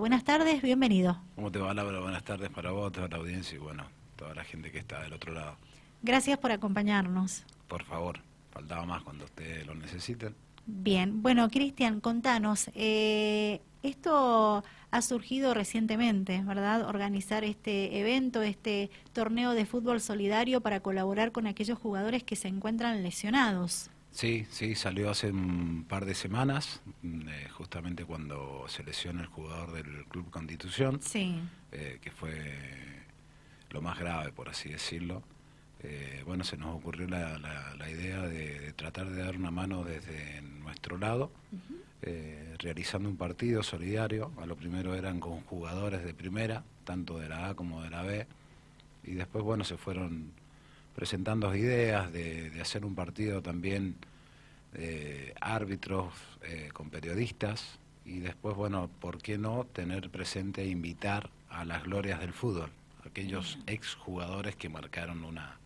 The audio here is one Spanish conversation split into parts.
Buenas tardes, bienvenido. ¿Cómo te va, Laura? Buenas tardes para vos, toda la audiencia y bueno, toda la gente que está del otro lado. Gracias por acompañarnos. Por favor, faltaba más cuando ustedes lo necesiten. Bien, bueno, Cristian, contanos, eh, esto ha surgido recientemente, ¿verdad? Organizar este evento, este torneo de fútbol solidario para colaborar con aquellos jugadores que se encuentran lesionados. Sí, sí, salió hace un par de semanas, mm, eh, justamente cuando se lesionó el jugador del Club Constitución, sí. Eh, que fue lo más grave, por así decirlo. Eh, bueno, se nos ocurrió la, idea de, tratar de dar una mano desde nuestro lado, realizando un partido solidario. A lo primero eran con jugadores de primera, tanto de la A como de la B, y después, bueno, se fueron presentando ideas de, hacer un partido también de árbitros eh, con periodistas y después, bueno, ¿por qué no tener presente e invitar a las glorias del fútbol, aquellos exjugadores que marcaron una,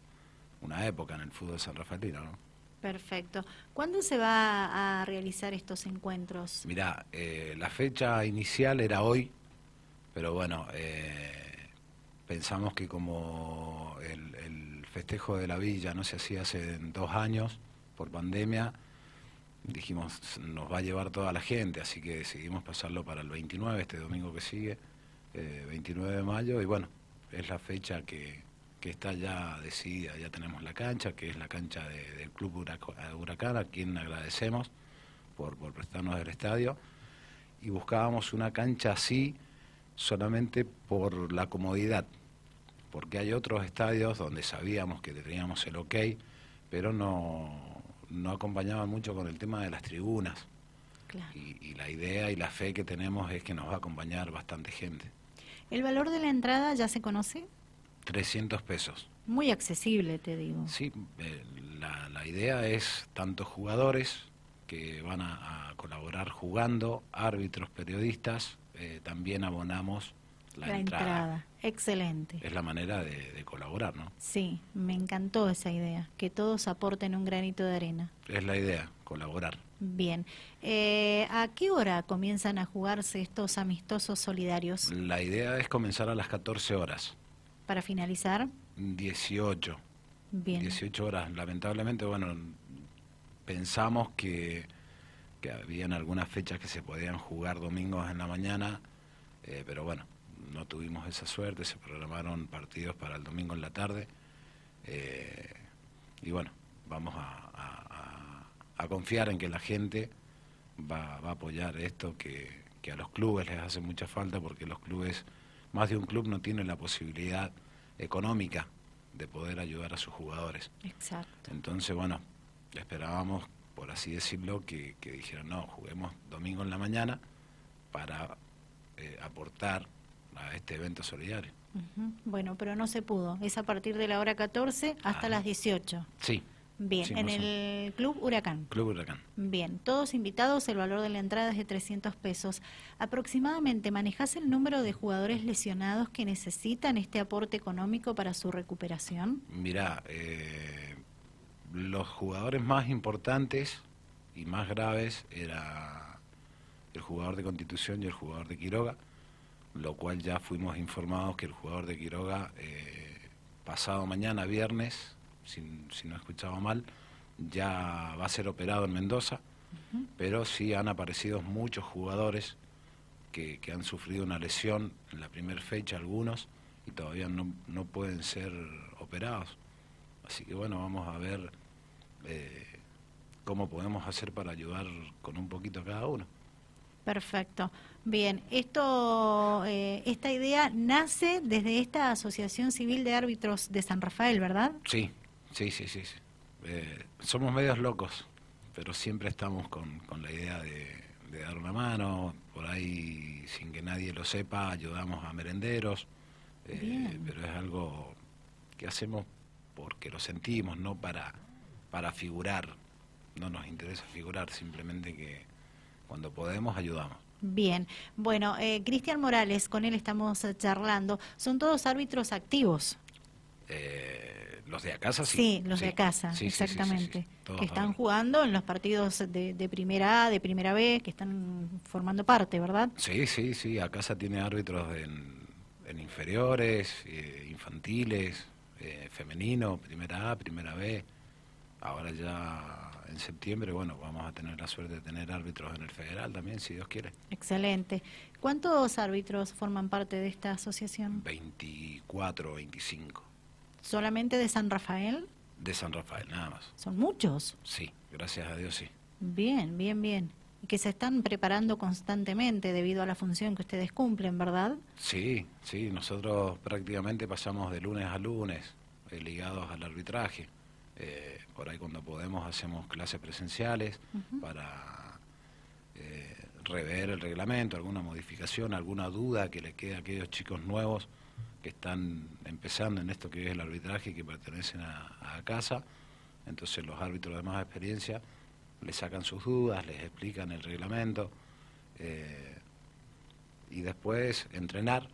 una época en el fútbol san rafaelino, ¿no? Perfecto. ¿Cuándo se va a realizar estos encuentros? Mirá, eh, la fecha inicial era hoy, pero bueno, eh, pensamos que como el festejo de la villa no se hacía hace dos años por pandemia, dijimos nos va a llevar toda la gente, así que decidimos pasarlo para el 29, este domingo que sigue, 29 eh, de mayo, y bueno, es la fecha que, está ya decidida, ya tenemos la cancha, que es la cancha del Club Huracán, a quien agradecemos por, por prestarnos el estadio, y buscábamos una cancha así solamente por la comodidad, porque hay otros estadios donde sabíamos que teníamos el ok, pero no, no acompañaban mucho con el tema de las tribunas. Y, la idea y la fe que tenemos es que nos va a acompañar bastante gente. ¿El valor de la entrada ya se conoce? 300 pesos. Muy accesible, te digo. Sí, eh, la, idea es tantos jugadores que van a, colaborar jugando, árbitros, periodistas, eh, también abonamos la, entrada. Excelente. Es la manera de, colaborar, ¿no? Sí, me encantó esa idea, que todos aporten un granito de arena. Es la idea, colaborar. Bien. Eh, ¿A qué hora comienzan a jugarse estos amistosos solidarios? La idea es comenzar a las 14 horas. ¿Para finalizar? 18. Bien. 18 horas. Lamentablemente, bueno, pensamos que, que habían algunas fechas que se podían jugar domingos en la mañana, eh, pero bueno, no tuvimos esa suerte, se programaron partidos para el domingo en la tarde. Eh, y bueno, vamos a, confiar en que la gente va, a apoyar esto que, a los clubes les hace mucha falta porque los clubes, más de un club no tiene la posibilidad económica de poder ayudar a sus jugadores. Exacto. Entonces, bueno, esperábamos, por así decirlo, que, dijeran, no, juguemos domingo en la mañana para eh, aportar a este evento solidario. Bueno, pero no se pudo. Es a partir de la hora 14 hasta ah. las 18. Sí. Bien, en el Club Huracán. Club Huracán. Bien, todos invitados, el valor de la entrada es de 300 pesos. Aproximadamente, ¿manejas el número de jugadores lesionados que necesitan este aporte económico para su recuperación? Mira, eh, los jugadores más importantes y más graves era el jugador de Constitución y el jugador de Quiroga lo cual ya fuimos informados que el jugador de Quiroga, eh, pasado mañana, viernes, si, no he escuchado mal, ya va a ser operado en Mendoza, pero sí han aparecido muchos jugadores que, han sufrido una lesión en la primera fecha, algunos, y todavía no, no, pueden ser operados. Así que bueno, vamos a ver eh, cómo podemos hacer para ayudar con un poquito a cada uno. Perfecto. Bien, esto, eh, esta idea nace desde esta Asociación Civil de Árbitros de San Rafael, ¿verdad? Sí, sí, sí, sí. Eh, somos medios locos, pero siempre estamos con, con la idea de, dar una mano, por ahí sin que nadie lo sepa, ayudamos a merenderos, eh, pero es algo que hacemos porque lo sentimos, no para, para figurar, no nos interesa figurar, simplemente que cuando podemos, ayudamos. Bien, bueno, eh, Cristian Morales, con él estamos charlando. ¿Son todos árbitros activos? Eh, los de casa sí. Sí, los de casa, exactamente. que están jugando en los partidos de, de, primera A, de primera B, que están formando parte, ¿verdad? Sí, sí, sí. A casa tiene árbitros en, inferiores, eh, infantiles, eh, femenino, primera A, primera B. Ahora ya en septiembre, bueno, vamos a tener la suerte de tener árbitros en el federal también, si Dios quiere. Excelente. ¿Cuántos árbitros forman parte de esta asociación? 24 25. ¿Solamente de San Rafael? De San Rafael, nada más. ¿Son muchos? Sí, gracias a Dios sí. Bien, bien, bien. Y que se están preparando constantemente debido a la función que ustedes cumplen, ¿verdad? Sí, sí, nosotros prácticamente pasamos de lunes a lunes eh, ligados al arbitraje. Eh, por ahí cuando podemos hacemos clases presenciales para eh, rever el reglamento, alguna modificación, alguna duda que le quede a aquellos chicos nuevos que están empezando en esto que es el arbitraje y que pertenecen a, casa. Entonces los árbitros de más experiencia les sacan sus dudas, les explican el reglamento eh, y después entrenar.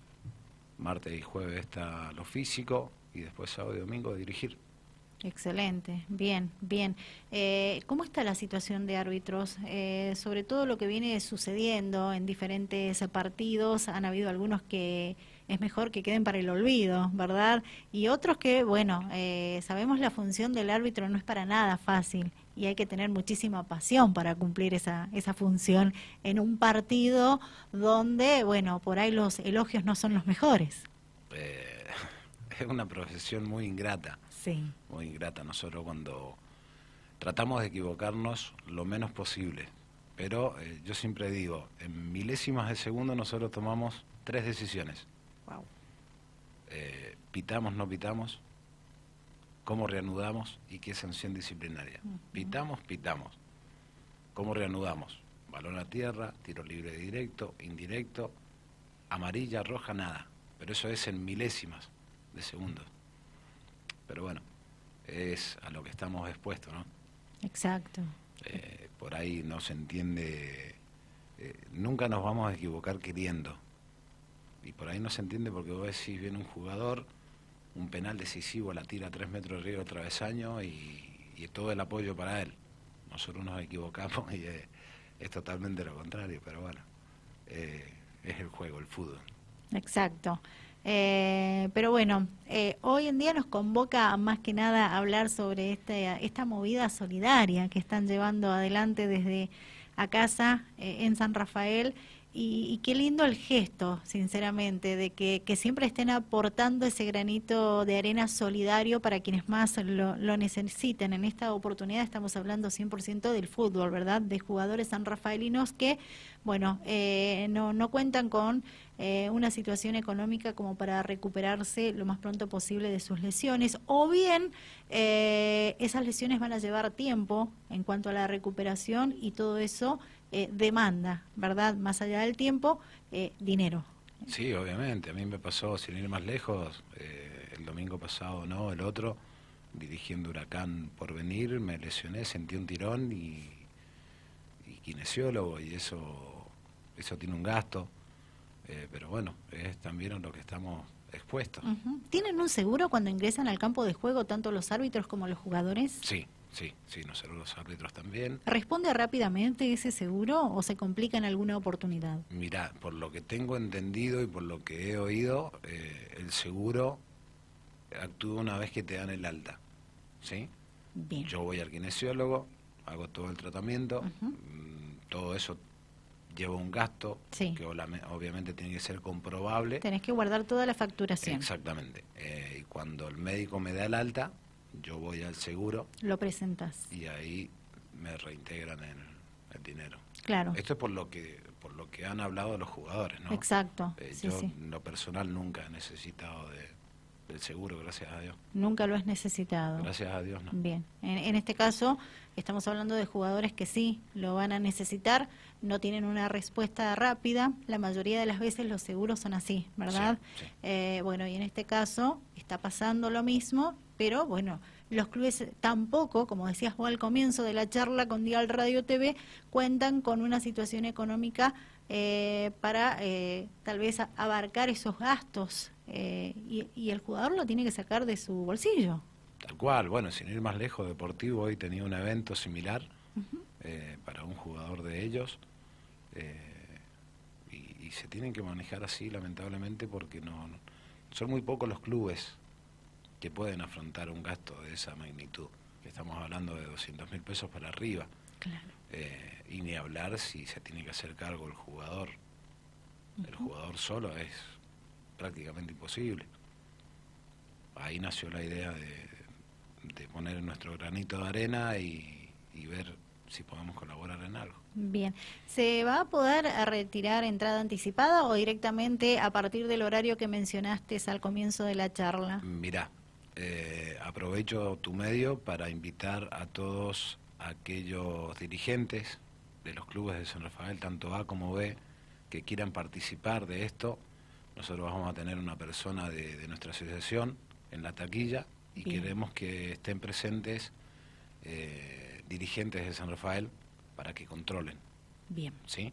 Martes y jueves está lo físico y después sábado y domingo dirigir. Excelente, bien, bien. Eh, ¿Cómo está la situación de árbitros? Eh, sobre todo lo que viene sucediendo en diferentes partidos, han habido algunos que es mejor que queden para el olvido, ¿verdad? Y otros que, bueno, eh, sabemos la función del árbitro no es para nada fácil y hay que tener muchísima pasión para cumplir esa, esa función en un partido donde, bueno, por ahí los elogios no son los mejores. es una profesión muy ingrata Sí. Muy ingrata. Nosotros cuando tratamos de equivocarnos lo menos posible. Pero eh, yo siempre digo, en milésimas de segundo nosotros tomamos tres decisiones. Wow. Eh, pitamos, no pitamos, cómo reanudamos y qué sanción disciplinaria. Pitamos, pitamos. ¿Cómo reanudamos? Balón a tierra, tiro libre directo, indirecto, amarilla, roja, nada. Pero eso es en milésimas de segundos pero bueno, es a lo que estamos expuestos, ¿no? Exacto. Eh, por ahí no se entiende, eh, nunca nos vamos a equivocar queriendo. Y por ahí no se entiende porque vos decís, viene un jugador, un penal decisivo, la tira a tres metros de río travesaño y, y todo el apoyo para él. Nosotros nos equivocamos y es, totalmente lo contrario, pero bueno, eh, es el juego, el fútbol. Exacto. Eh, pero bueno, eh, hoy en día nos convoca más que nada hablar sobre este, esta movida solidaria que están llevando adelante desde a casa eh, en San Rafael y, qué lindo el gesto, sinceramente, de que, siempre estén aportando ese granito de arena solidario para quienes más lo, lo necesiten. En esta oportunidad estamos hablando 100% del fútbol, ¿verdad? De jugadores sanrafaelinos que, bueno, eh, no, no cuentan con eh, una situación económica como para recuperarse lo más pronto posible de sus lesiones, o bien eh, esas lesiones van a llevar tiempo en cuanto a la recuperación y todo eso eh, demanda, ¿verdad? Más allá del tiempo, eh, dinero. Sí, obviamente. A mí me pasó, sin ir más lejos, eh, el domingo pasado, no, el otro, dirigiendo Huracán por venir, me lesioné, sentí un tirón y, y kinesiólogo, y eso, eso tiene un gasto. pero bueno, es también lo que estamos expuestos. ¿Tienen un seguro cuando ingresan al campo de juego tanto los árbitros como los jugadores? Sí, Sí, sí, nosotros los árbitros también. ¿Responde rápidamente ese seguro o se complica en alguna oportunidad? Mira, por lo que tengo entendido y por lo que he oído, eh, el seguro actúa una vez que te dan el alta. ¿Sí? Bien. Yo voy al kinesiólogo, hago todo el tratamiento, mm, todo eso lleva un gasto que obviamente tiene que ser comprobable. Tenés que guardar toda la facturación. Exactamente. Eh, y cuando el médico me da el alta, yo voy al seguro. Lo presentas. Y ahí me reintegran el, el, dinero. Claro. Esto es por lo que por lo que han hablado los jugadores, ¿no? Exacto. Eh, yo, en lo personal, nunca he necesitado de, del seguro, gracias a Dios. Nunca lo has necesitado. Gracias a Dios, ¿no? Bien. En, en este caso, estamos hablando de jugadores que sí lo van a necesitar, no tienen una respuesta rápida. La mayoría de las veces los seguros son así, ¿verdad? Eh, bueno, y en este caso está pasando lo mismo pero bueno, los clubes tampoco, como decías vos al comienzo de la charla con Dial Radio TV, cuentan con una situación económica eh, para eh, tal vez abarcar esos gastos eh, y, el jugador lo tiene que sacar de su bolsillo. Tal cual, bueno, sin ir más lejos, Deportivo hoy tenía un evento similar para un jugador de ellos. Y, se tienen que manejar así, lamentablemente, porque no, son muy pocos los clubes que pueden afrontar un gasto de esa magnitud. Estamos hablando de 200 mil pesos para arriba. Eh, y ni hablar si se tiene que hacer cargo el jugador. El jugador solo es prácticamente imposible. Ahí nació la idea de, poner nuestro granito de arena y, y ver si podemos colaborar en algo. Bien, ¿se va a poder retirar entrada anticipada o directamente a partir del horario que mencionaste al comienzo de la charla? Mira, eh, aprovecho tu medio para invitar a todos aquellos dirigentes de los clubes de San Rafael, tanto A como B, que quieran participar de esto. Nosotros vamos a tener una persona de, nuestra asociación en la taquilla y queremos que estén presentes. Eh, dirigentes de San Rafael para que controlen. Bien. ¿Sí?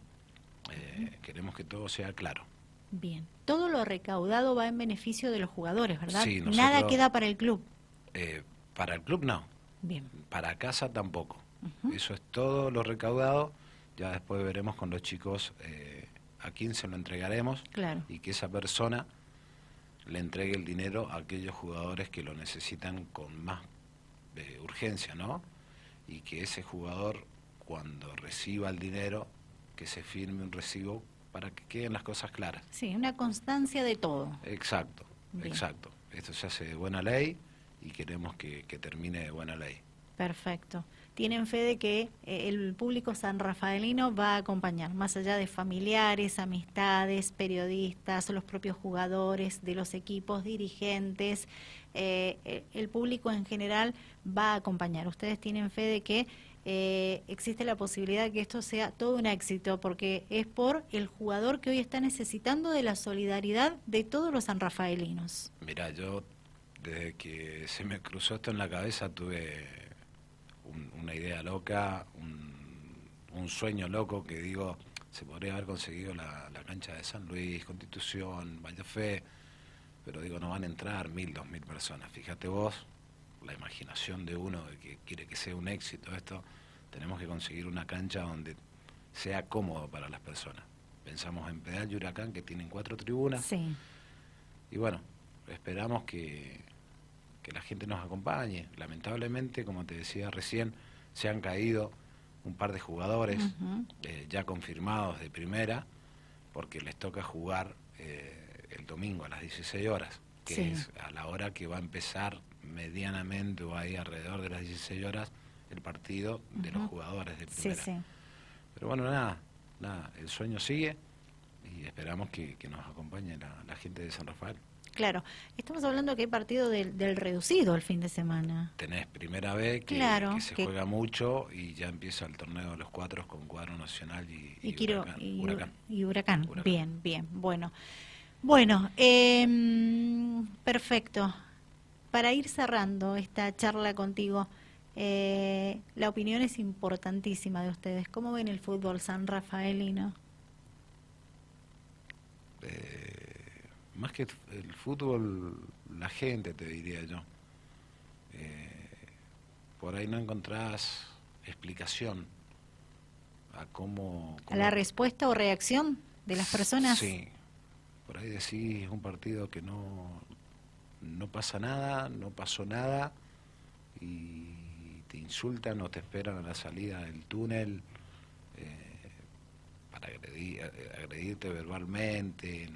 Eh, queremos que todo sea claro. Bien. Todo lo recaudado va en beneficio de los jugadores, ¿verdad? Sí, Nada queda para el club. Eh, para el club no. Bien. Para casa tampoco. Eso es todo lo recaudado. Ya después veremos con los chicos eh, a quién se lo entregaremos. Claro. Y que esa persona le entregue el dinero a aquellos jugadores que lo necesitan con más urgencia, ¿no? y que ese jugador cuando reciba el dinero, que se firme un recibo para que queden las cosas claras. Sí, una constancia de todo. Exacto, exacto. Esto se hace de buena ley y queremos que, termine de buena ley. Perfecto. Tienen fe de que eh, el público sanrafaelino va a acompañar, más allá de familiares, amistades, periodistas, los propios jugadores de los equipos, dirigentes, eh, el público en general va a acompañar. Ustedes tienen fe de que eh, existe la posibilidad de que esto sea todo un éxito, porque es por el jugador que hoy está necesitando de la solidaridad de todos los sanrafaelinos. Mira, yo desde que se me cruzó esto en la cabeza tuve una idea loca, un, sueño loco que digo, se podría haber conseguido la, la cancha de San Luis, Constitución, Fe pero digo, no van a entrar mil, dos mil personas. Fíjate vos, la imaginación de uno de que quiere que sea un éxito esto, tenemos que conseguir una cancha donde sea cómodo para las personas. Pensamos en Pedal y Huracán, que tienen cuatro tribunas. Sí. Y bueno, esperamos que, que la gente nos acompañe. Lamentablemente, como te decía recién, se han caído un par de jugadores eh, ya confirmados de primera, porque les toca jugar eh, el domingo a las 16 horas, que es a la hora que va a empezar medianamente o ahí alrededor de las 16 horas el partido de los jugadores de primera. Pero bueno, nada, nada, el sueño sigue y esperamos que, nos acompañe la, gente de San Rafael. Claro, estamos hablando que hay partido del, reducido el fin de semana. Tenés primera vez que, que se juega mucho y ya empieza el torneo de los cuatro con cuadro nacional y, huracán, y, huracán. Bien, bien. Bueno, bueno, em, perfecto. Para ir cerrando esta charla contigo, eh, la opinión es importantísima de ustedes. ¿Cómo ven el fútbol san rafaelino? Eh, más que el fútbol, la gente, te diría yo. Eh, por ahí no encontrás explicación a cómo, ¿A la respuesta o reacción de las personas? Sí, por ahí decís un partido que no, no pasa nada, no pasó nada, y te insultan o te esperan a la salida del túnel eh, para agredirte verbalmente,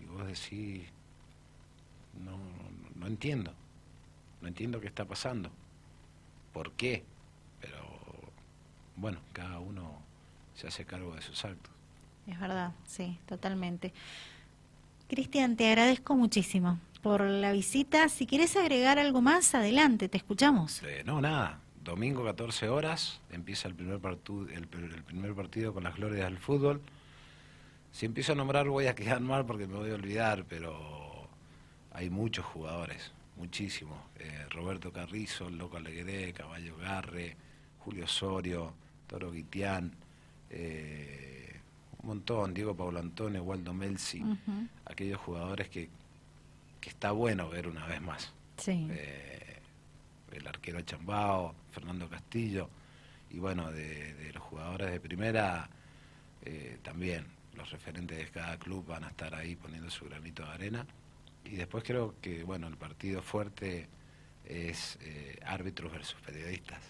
y vos decís, no, no entiendo, no entiendo qué está pasando, por qué, pero bueno, cada uno se hace cargo de sus actos. Es verdad, sí, totalmente. Cristian, te agradezco muchísimo por la visita. Si quieres agregar algo más, adelante, te escuchamos. Eh, no, nada. Domingo 14 horas empieza el primer, el, primer partido con las glorias del fútbol. Si empiezo a nombrar voy a quedar mal porque me voy a olvidar, pero hay muchos jugadores, muchísimos. Eh, Roberto Carrizo, Loco Alegre, Caballo Garre, Julio Osorio, Toro Guitián. Eh, montón, Diego Paulo Antonio, Waldo Melsi, aquellos jugadores que, que, está bueno ver una vez más. Sí. Eh, el arquero Chambao, Fernando Castillo, y bueno, de, los jugadores de primera eh, también, los referentes de cada club van a estar ahí poniendo su granito de arena. Y después creo que, bueno, el partido fuerte es eh, árbitros versus periodistas.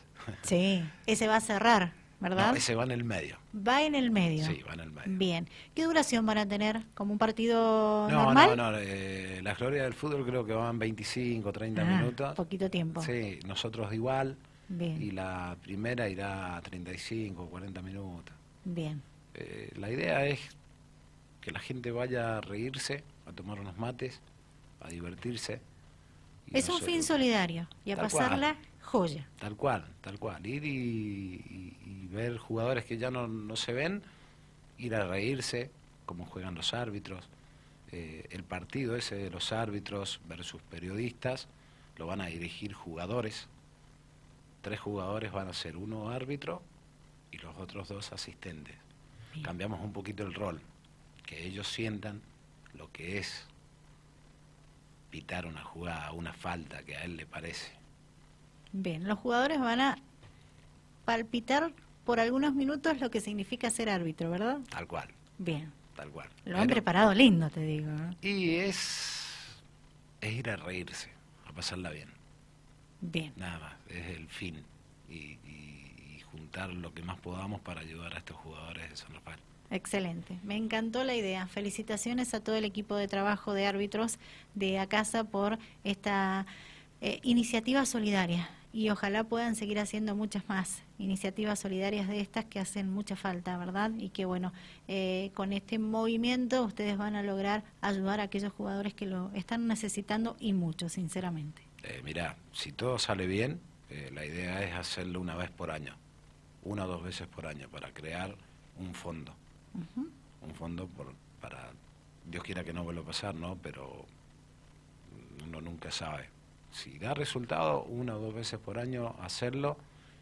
Sí, ese va a cerrar. ¿Verdad? ese va en el medio. Va en el medio. Sí, va en el medio. Bien. ¿Qué duración van a tener? ¿Como un partido no, normal? No, no, eh, la gloria del fútbol creo que van 25, 30 ah, minutos. Poquito tiempo. Sí, nosotros igual. Bien. Y la primera irá a 35, 40 minutos. Bien. Eh, la idea es que la gente vaya a reírse, a tomar unos mates, a divertirse. Es un fin solidario y a pasarla joya. Tal cual, tal cual. Ir y, ver jugadores que ya no, se ven, ir a reírse, como juegan los árbitros. Eh, el partido ese de los árbitros versus periodistas lo van a dirigir jugadores. Tres jugadores van a ser uno árbitro y los otros dos asistentes. Cambiamos un poquito el rol, que ellos sientan lo que es pitar una jugada, una falta que a él le parece. Bien, los jugadores van a palpitar por algunos minutos lo que significa ser árbitro, ¿verdad? Tal cual. Bien. Tal cual. Lo han preparado lindo, te digo. Y es, es ir a reírse, a pasarla bien. Bien. Nada más, es el fin. Y, juntar lo que más podamos para ayudar a estos jugadores de San Rafael. Excelente, me encantó la idea. Felicitaciones a todo el equipo de trabajo de árbitros de Acasa por esta eh, iniciativa solidaria y ojalá puedan seguir haciendo muchas más iniciativas solidarias de estas que hacen mucha falta, ¿verdad? Y que bueno, eh, con este movimiento ustedes van a lograr ayudar a aquellos jugadores que lo están necesitando y mucho, sinceramente. Eh, mira, si todo sale bien, eh, la idea es hacerlo una vez por año, una o dos veces por año, para crear un fondo. Un fondo por, para, Dios quiera que no vuelva a pasar, ¿no? Pero uno nunca sabe si da resultado, una o dos veces por año hacerlo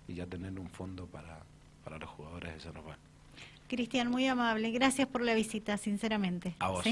y ya tener un fondo para, para los jugadores de San Rafael. Cristian, muy amable. Gracias por la visita, sinceramente. A vos,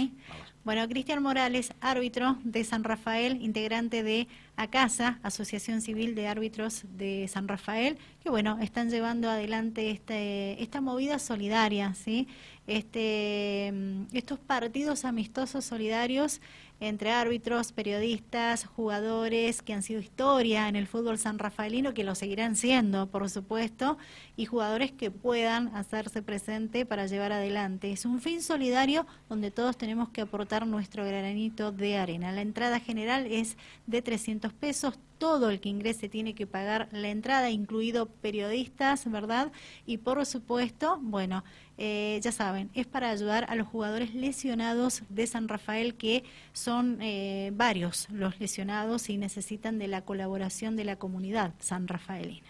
Bueno, Cristian Morales, árbitro de San Rafael, integrante de ACASA, Asociación Civil de Árbitros de San Rafael, que bueno, están llevando adelante este, esta movida solidaria, ¿sí? Este, mm, estos partidos amistosos solidarios entre árbitros, periodistas, jugadores que han sido historia en el fútbol san rafaelino, que lo seguirán siendo, por supuesto, y jugadores que puedan hacerse presente para llevar adelante. Es un fin solidario donde todos tenemos que aportar nuestro granito de arena. La entrada general es de 300 pesos, todo el que ingrese tiene que pagar la entrada, incluido periodistas, ¿verdad? Y por supuesto, bueno, eh, ya saben, es para ayudar a los jugadores lesionados de San Rafael, que son eh, varios los lesionados y necesitan de la colaboración de la comunidad san rafaelina.